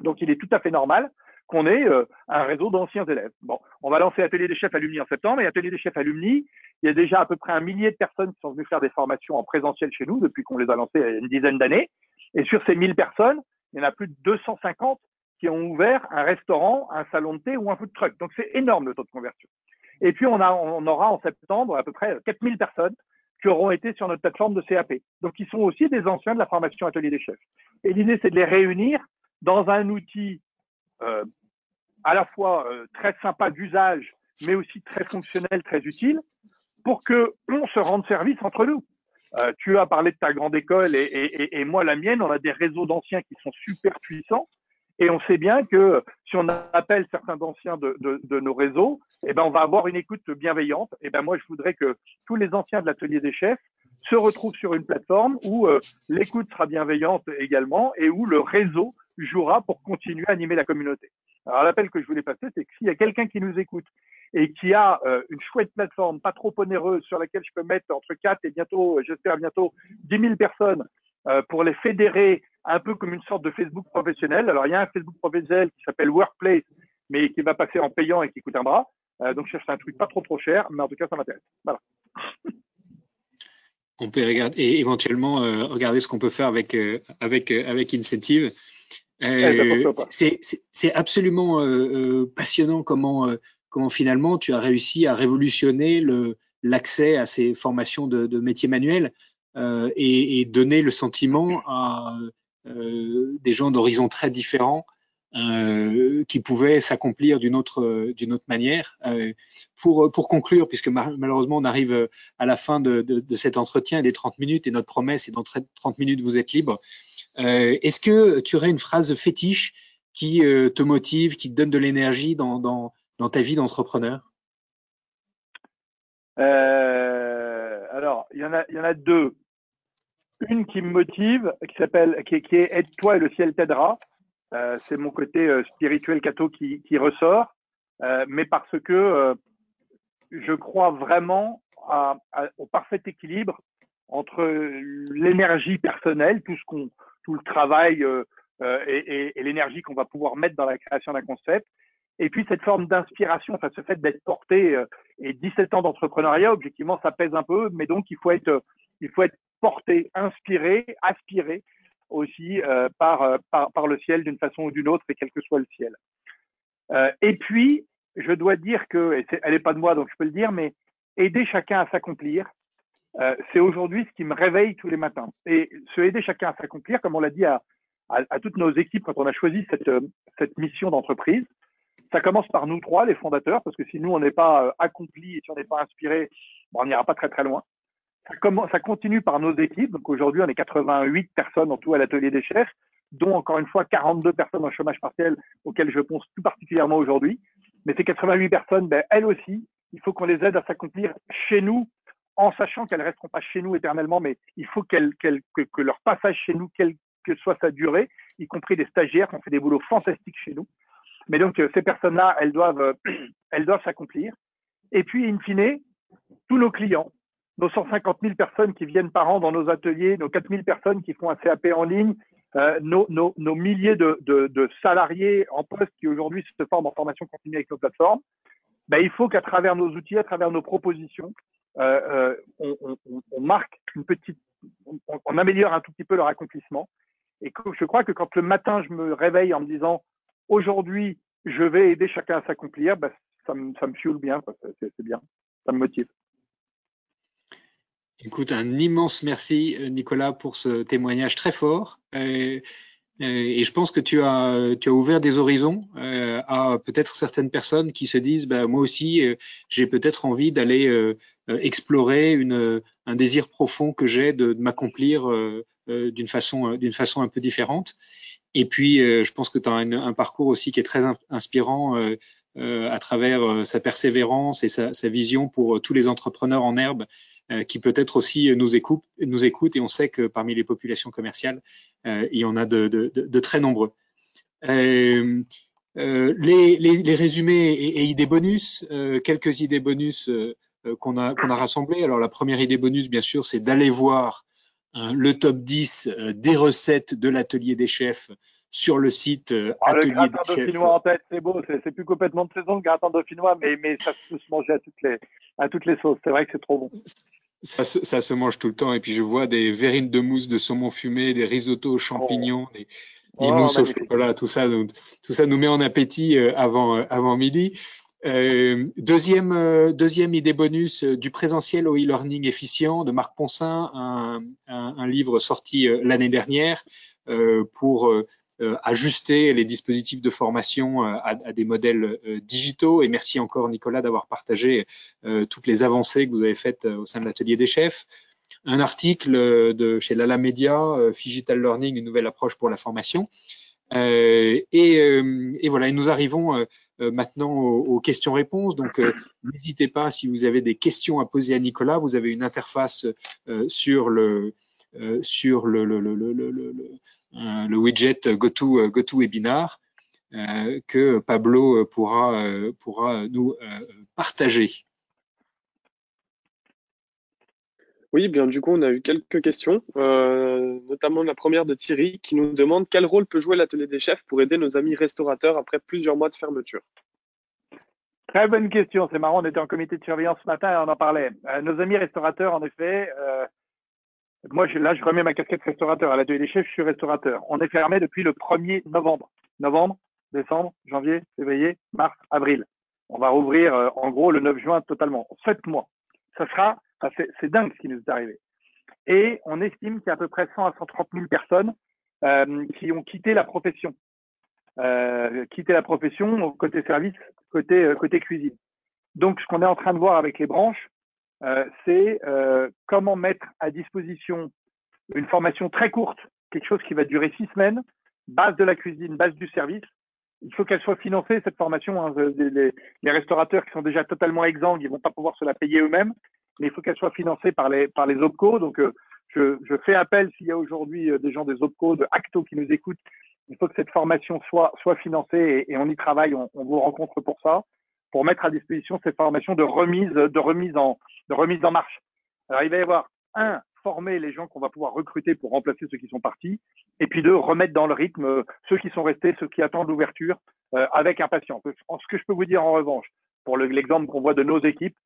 donc il est tout à fait normal qu'on ait euh, un réseau d'anciens élèves. Bon, on va lancer l'atelier des chefs alumni en septembre, et l'atelier des chefs alumni, il y a déjà à peu près un millier de personnes qui sont venues faire des formations en présentiel chez nous depuis qu'on les a lancées il y a une dizaine d'années. Et sur ces 1000 personnes, il y en a plus de 250 qui ont ouvert un restaurant, un salon de thé ou un food truck. Donc c'est énorme le taux de conversion. Et puis on, a, on aura en septembre à peu près 4000 personnes qui auront été sur notre plateforme de CAP. Donc, ils sont aussi des anciens de la formation Atelier des chefs. Et l'idée, c'est de les réunir dans un outil euh, à la fois euh, très sympa d'usage, mais aussi très fonctionnel, très utile, pour que on se rende service entre nous. Euh, tu as parlé de ta grande école et, et, et moi la mienne. On a des réseaux d'anciens qui sont super puissants et on sait bien que si on appelle certains anciens de, de, de, nos réseaux, eh ben, on va avoir une écoute bienveillante. Eh ben, moi, je voudrais que tous les anciens de l'atelier des chefs se retrouvent sur une plateforme où euh, l'écoute sera bienveillante également et où le réseau jouera pour continuer à animer la communauté. Alors, l'appel que je voulais passer, c'est que s'il y a quelqu'un qui nous écoute et qui a euh, une chouette plateforme, pas trop onéreuse, sur laquelle je peux mettre entre 4 et bientôt, j'espère bientôt, 10 000 personnes euh, pour les fédérer un peu comme une sorte de Facebook professionnel. Alors, il y a un Facebook professionnel qui s'appelle Workplace, mais qui va passer en payant et qui coûte un bras. Euh, donc, je cherche un truc pas trop trop cher, mais en tout cas, ça m'intéresse. Voilà. On peut regarder, et éventuellement euh, regarder ce qu'on peut faire avec, euh, avec, euh, avec Incentive. Eh, c'est absolument passionnant comment, comment finalement tu as réussi à révolutionner l'accès à ces formations de, de métiers manuels et, donner le sentiment à des gens d'horizons très différents euh, qui pouvaient s'accomplir d'une autre manière. Euh, pour conclure, puisque malheureusement on arrive à la fin de, de, cet entretien des 30 minutes et notre promesse est dans 30 minutes vous êtes libre. Euh, Est-ce que tu aurais une phrase fétiche qui euh, te motive, qui te donne de l'énergie dans, ta vie d'entrepreneur? Euh, Alors il y en a deux. Une qui me motive, qui s'appelle qui, est Aide-toi et le ciel t'aidera. Euh, c'est mon côté spirituel catho qui, ressort, mais parce que je crois vraiment au parfait équilibre entre l'énergie personnelle, tout ce tout le travail et, et, l'énergie qu'on va pouvoir mettre dans la création d'un concept, et puis cette forme d'inspiration, enfin ce fait d'être porté et 17 ans d'entrepreneuriat, objectivement, ça pèse un peu, mais donc il faut être, il faut être porté, inspiré, aspiré aussi euh, par, euh, par, le ciel d'une façon ou d'une autre, et quel que soit le ciel. Euh, et puis, je dois dire que, et elle n'est pas de moi, donc je peux le dire, mais aider chacun à s'accomplir, euh, c'est aujourd'hui ce qui me réveille tous les matins. Et se aider chacun à s'accomplir, comme on l'a dit à, à, toutes nos équipes quand on a choisi cette, cette mission d'entreprise, ça commence par nous trois, les fondateurs, parce que si nous, on n'est pas accomplis et si on n'est pas inspiré, bon, on n'ira pas très très loin ça, commence, ça continue par nos équipes. Donc aujourd'hui, on est 88 personnes en tout à l'atelier des chefs, dont encore une fois 42 personnes en chômage partiel auxquelles je pense tout particulièrement aujourd'hui. Mais ces 88 personnes, ben, elles aussi, il faut qu'on les aide à s'accomplir chez nous, en sachant qu'elles resteront pas chez nous éternellement, mais il faut qu'elles, qu'elles, que, leur passage chez nous, quelle que soit sa durée, y compris des stagiaires qui ont fait des boulots fantastiques chez nous. Mais donc euh, ces personnes-là, elles doivent, euh, elles doivent s'accomplir. Et puis, in fine, tous nos clients, nos 150 000 personnes qui viennent par an dans nos ateliers, nos 4 000 personnes qui font un CAP en ligne, euh, nos, nos, milliers de, de, salariés en poste qui aujourd'hui se forment en formation continue avec nos plateformes, ben, il faut qu'à travers nos outils, à travers nos propositions, on, marque une petite, on, améliore un tout petit peu leur accomplissement. Et je crois que quand le matin je me réveille en me disant aujourd'hui je vais aider chacun à s'accomplir, ben, ça, me, ça me bien, c'est bien, ça me motive. Écoute, un immense merci euh, Nicolas pour ce témoignage très fort. Euh, euh, et je pense que tu as, ouvert des horizons à peut-être certaines personnes qui se disent, bah, moi aussi, j'ai peut-être envie d'aller explorer un désir profond que j'ai de m'accomplir d'une façon, d'une façon un peu différente. Et puis, je pense que tu as un, parcours aussi qui est très inspirant à travers sa persévérance et sa, vision pour tous les entrepreneurs en herbe qui peut-être aussi nous écoutent, nous. Et on sait que parmi les populations commerciales, il y en a de, très nombreux. Euh, euh, les, les, résumés et, idées bonus, euh, quelques idées bonus euh, qu'on a, qu'on a rassemblées. Alors la première idée bonus, bien sûr, c'est d'aller voir hein, le top 10 des recettes de l'atelier des chefs sur le site ah, Atelier le gratin dauphinois en tête, c'est beau, c'est plus complètement de saison le gratin dauphinois, mais, mais ça peut se manger à toutes les, à toutes les sauces. C'est vrai que c'est trop bon. Ça se, ça se, mange tout le temps. Et puis je vois des verrines de mousse de saumon fumé, des risottos aux champignons, oh. des, oh, au chocolat, tout ça, tout ça nous met en appétit euh, avant, euh, avant midi. Euh, deuxième, euh, deuxième idée bonus du présentiel au e-learning efficient de Marc Ponsin, un, un, un livre sorti l'année dernière pour ajuster les dispositifs de formation à, à des modèles digitaux. Et merci encore Nicolas d'avoir partagé toutes les avancées que vous avez faites au sein de l'atelier des chefs un article de chez Lala Media, euh, Digital Learning, une nouvelle approche pour la formation. Euh, et, euh, et, voilà, et nous arrivons euh, maintenant aux, questions-réponses. Donc, n'hésitez pas si vous avez des questions à poser à Nicolas. Vous avez une interface sur le sur le, le, le, le widget GoTo GoToWebinar que Pablo pourra pourra nous partager. Oui, bien du coup, on a eu quelques questions, euh, notamment la première de Thierry qui nous demande quel rôle peut jouer l'atelier des chefs pour aider nos amis restaurateurs après plusieurs mois de fermeture? Très bonne question. C'est marrant, on était en comité de surveillance ce matin et on en parlait. Euh, nos amis restaurateurs, en effet, euh, moi là, je remets ma casquette restaurateur. À l'atelier des chefs, je suis restaurateur. On est fermé depuis le 1er novembre. Novembre, décembre, janvier, février, mars, avril. On va rouvrir en gros le 9 juin totalement. Sept mois. Ça sera c'est dingue ce qui nous est arrivé. Et on estime qu'il y a à peu près 100 à 130 000 personnes euh, qui ont quitté la profession, euh, quitté la profession côté service, côté euh, côté cuisine. Donc, ce qu'on est en train de voir avec les branches, c'est comment mettre à disposition une formation très courte, quelque chose qui va durer six semaines, base de la cuisine, base du service. Il faut qu'elle soit financée cette formation. Hein. Les, les, restaurateurs qui sont déjà totalement exsangues, ils vont pas pouvoir se la payer eux-mêmes mais il faut qu'elle soit financée par les, par les OPCO. Donc, euh, je, je, fais appel s'il y a aujourd'hui euh, des gens des OPCO, de ACTO qui nous écoutent. Il faut que cette formation soit, soit financée et, on y travaille. On, on, vous rencontre pour ça, pour mettre à disposition cette formation de remise, de remise en, de remise en marche. Alors, il va y avoir un, former les gens qu'on va pouvoir recruter pour remplacer ceux qui sont partis, et puis deux, remettre dans le rythme euh, ceux qui sont restés, ceux qui attendent l'ouverture euh, avec impatience. Ce que je peux vous dire en revanche, pour l'exemple qu'on voit de nos équipes,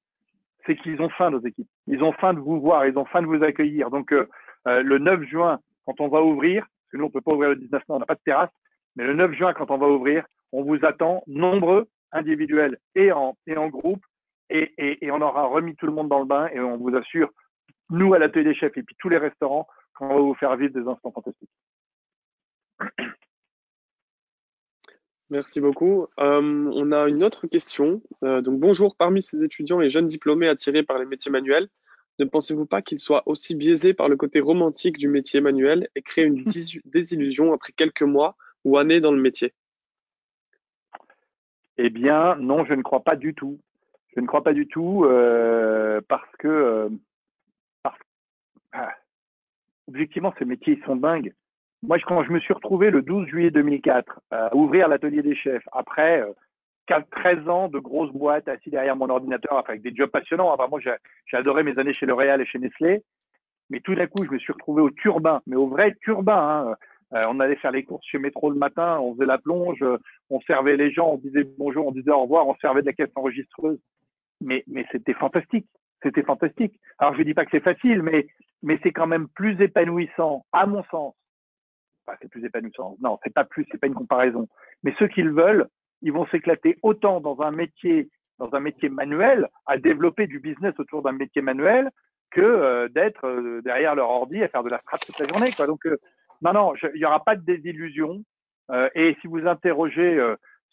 c'est qu'ils ont faim, nos équipes. Ils ont faim de vous voir, ils ont faim de vous accueillir. Donc, euh, euh le 9 juin, quand on va ouvrir, parce que nous, on peut pas ouvrir le 19 mai, on n'a pas de terrasse, mais le 9 juin, quand on va ouvrir, on vous attend nombreux, individuels et en, groupe, et, et on aura remis tout le monde dans le bain, et on vous assure, nous, à l'atelier des chefs, et puis tous les restaurants, qu'on va vous faire vivre des instants fantastiques. Merci beaucoup. Euh, on a une autre question. Euh, donc bonjour, parmi ces étudiants et jeunes diplômés attirés par les métiers manuels, ne pensez-vous pas qu'ils soient aussi biaisés par le côté romantique du métier manuel et créent une désillusion après quelques mois ou années dans le métier? Eh bien, non, je ne crois pas du tout. Je ne crois pas du tout euh, parce que, euh, parce, ah, objectivement, ces métiers ils sont dingues. Moi, quand je me suis retrouvé le 12 juillet 2004 euh, à ouvrir l'atelier des chefs, après euh, 13 ans de grosses boîtes assis derrière mon ordinateur, avec des jobs passionnants. Enfin, moi, j'ai adoré mes années chez L'Oréal et chez Nestlé. Mais tout d'un coup, je me suis retrouvé au turbin, mais au vrai turbin. Hein. Euh, on allait faire les courses chez Métro le matin, on faisait la plonge, on servait les gens, on disait bonjour, on disait au revoir, on servait de la caisse enregistreuse. Mais, mais c'était fantastique. C'était fantastique. Alors, je dis pas que c'est facile, mais, mais c'est quand même plus épanouissant, à mon sens, c'est plus épanouissant. Non, c'est pas plus, c'est pas une comparaison. Mais ceux qui le veulent, ils vont s'éclater autant dans un métier, dans un métier manuel, à développer du business autour d'un métier manuel, que euh, d'être euh, derrière leur ordi à faire de la strat toute la journée. Donc, euh, non, non, il n'y aura pas de désillusion. et si vous interrogez,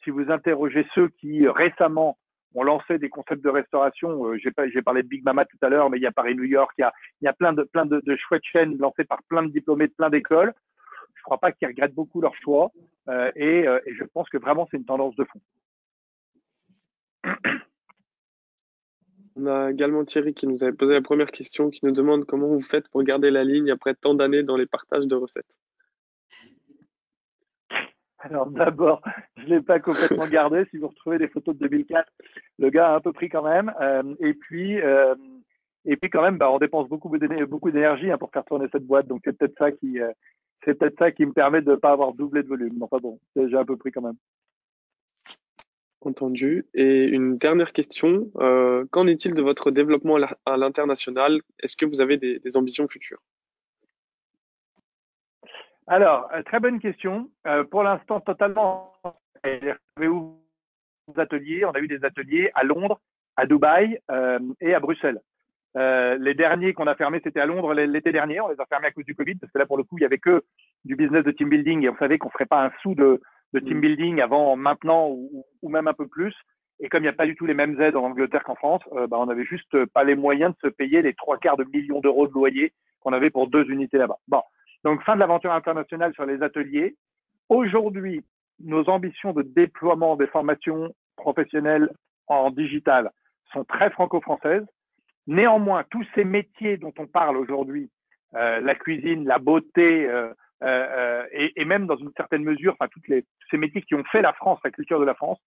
si vous interrogez ceux qui récemment ont lancé des concepts de restauration, j'ai parlé de Big Mama tout à l'heure, mais il y a Paris New York, il y a, plein de plein de chouettes chaînes lancées par plein de diplômés de plein d'écoles je crois pas qu'ils regrettent beaucoup leur choix et, et je pense que vraiment c'est une tendance de fond. On a également Thierry qui nous avait posé la première question, qui nous demande comment vous faites pour garder la ligne après tant d'années dans les partages de recettes. Alors d'abord, je ne l'ai pas complètement gardé. Si vous retrouvez des photos de 2004, le gars a un peu pris quand même. Euh, et puis, euh, et puis quand même, bah, on dépense beaucoup beaucoup d'énergie hein, pour faire tourner cette boîte. Donc c'est peut-être ça qui, euh, c'est peut-être ça qui me permet de ne pas avoir doublé de volume. Enfin bon, j'ai un peu pris quand même. Entendu. Et une dernière question. Euh, qu'en est-il de votre développement à l'international? Est-ce que vous avez des, ambitions futures? Alors, euh, très bonne question. Euh, pour l'instant, totalement. Vous ateliers. On a eu des ateliers à Londres, à Dubaï et à Bruxelles. Les derniers qu'on a fermés, c'était à Londres l'été dernier. On les a fermés à cause du Covid, parce que là, pour le coup, il y avait que du business de team building et on savait qu'on ferait pas un sou de, de team mm. building avant, maintenant ou, ou, même un peu plus. Et comme il n'y a pas du tout les mêmes aides en Angleterre qu'en France, euh, bah, on n'avait juste pas les moyens de se payer les trois quarts de millions d'euros de loyer qu'on avait pour deux unités là-bas. Bon, donc fin de l'aventure internationale sur les ateliers. Aujourd'hui, nos ambitions de déploiement des formations professionnelles en digital sont très franco-françaises. Néanmoins, tous ces métiers dont on parle aujourd'hui, euh, la cuisine, la beauté, euh, euh, euh, et, et, même dans une certaine mesure, enfin toutes les ces métiers qui ont fait la France, la culture de la France.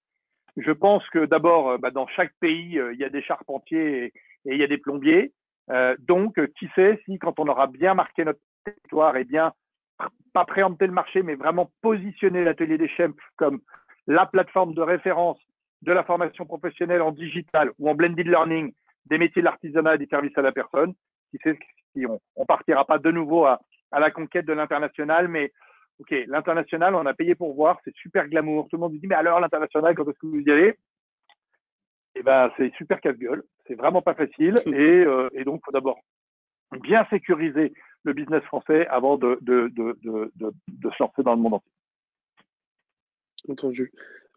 Je pense que d'abord, euh, bah, dans chaque pays, il y a des charpentiers et, il y a des plombiers. donc, qui sait si quand on aura bien marqué notre territoire et bien pas préempter le marché, mais vraiment positionner l'atelier des chefs comme la plateforme de référence de la formation professionnelle en digital ou en blended learning des métiers de l'artisanat et des services à la personne. Qui si on, on partira pas de nouveau à, à la conquête de l'international, mais ok, l'international, on a payé pour voir, c'est super glamour. Tout le monde dit, mais alors l'international, quand est-ce que vous y allez? Eh ben, c'est super casse-gueule. C'est vraiment pas facile. Et, euh, et donc, faut d'abord bien sécuriser le business français avant de, de, de, de, de se lancer dans le monde entier. Entendu.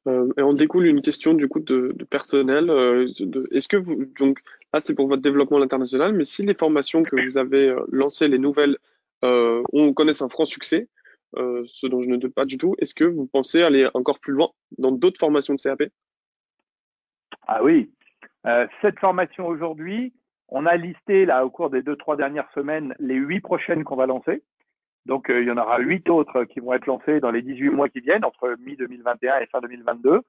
Euh, et on découle une question du coup de, de personnel. Euh, Est-ce que vous donc là c'est pour votre développement à l'international, mais si les formations que vous avez euh, lancées, les nouvelles euh, on connaît un franc succès, euh, ce dont je ne doute pas du tout. Est-ce que vous pensez aller encore plus loin dans d'autres formations de CAP Ah oui, euh, cette formation aujourd'hui, on a listé là au cours des deux trois dernières semaines les huit prochaines qu'on va lancer. Donc il y en aura huit autres qui vont être lancées dans les 18 mois qui viennent entre mi 2021 et fin 2022.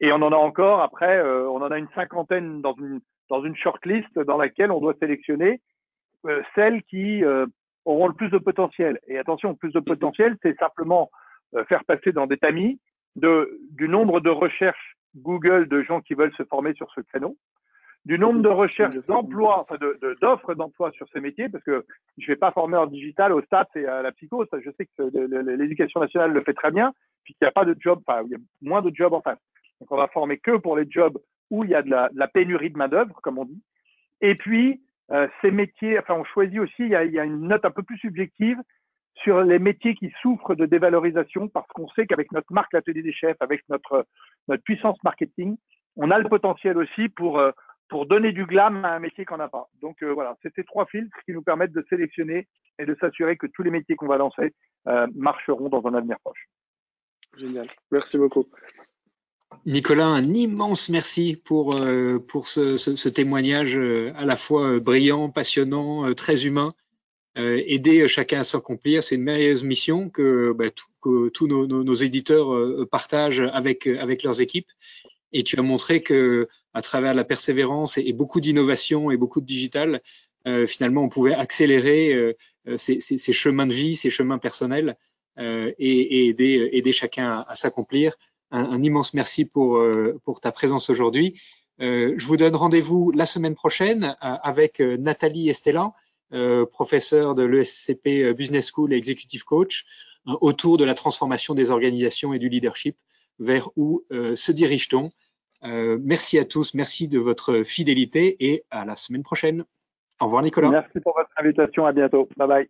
Et on en a encore après, on en a une cinquantaine dans une dans une shortlist dans laquelle on doit sélectionner celles qui auront le plus de potentiel. Et attention, plus de potentiel, c'est simplement euh, faire passer dans des tamis du nombre de recherches Google de gens qui veulent se former sur ce créneau, du nombre de recherches d'emplois, enfin d'offres de, d'emploi sur ces métiers, parce que je ne vais pas former en digital au stats et à la psycho, ça, je sais que l'éducation nationale le fait très bien, puis qu'il n'y a pas de job, enfin il y a moins de jobs en face. Donc on va former que pour les jobs où il y a de la, pénurie de main d'œuvre, comme on dit. Et puis euh, ces métiers, enfin, on choisit aussi, il y, a, une note un peu plus subjective sur les métiers qui souffrent de dévalorisation parce qu'on sait qu'avec notre marque l'atelier des chefs, avec notre, notre puissance marketing, on a le potentiel aussi pour, euh, pour donner du glam à un métier qu'on n'a pas. Donc euh, voilà, ces trois filtres qui nous permettent de sélectionner et de s'assurer que tous les métiers qu'on va lancer marcheront dans un avenir proche. Génial. Merci beaucoup. Nicolas, un immense merci pour, euh, pour ce, ce, témoignage euh, à la fois euh, brillant, passionnant, très humain. aider chacun à s'accomplir, c'est une merveilleuse mission que, bah, tous nos, nos, éditeurs partagent avec, avec leurs équipes. Et tu as montré que à travers la persévérance et, beaucoup d'innovation et beaucoup de digital, finalement, on pouvait accélérer ces, ces, ces, chemins de vie, ces chemins personnels et, et aider, aider chacun à s'accomplir un, immense merci pour, euh, pour ta présence aujourd'hui. Euh, je vous donne rendez-vous la semaine prochaine euh, avec Nathalie Estellan, professeure de l'ESCP Business School et Executive Coach, autour de la transformation des organisations et du leadership. Vers où se dirige-t-on Merci à tous, merci de votre fidélité et à la semaine prochaine. Au revoir Nicolas. Merci pour votre invitation, à bientôt. Bye bye.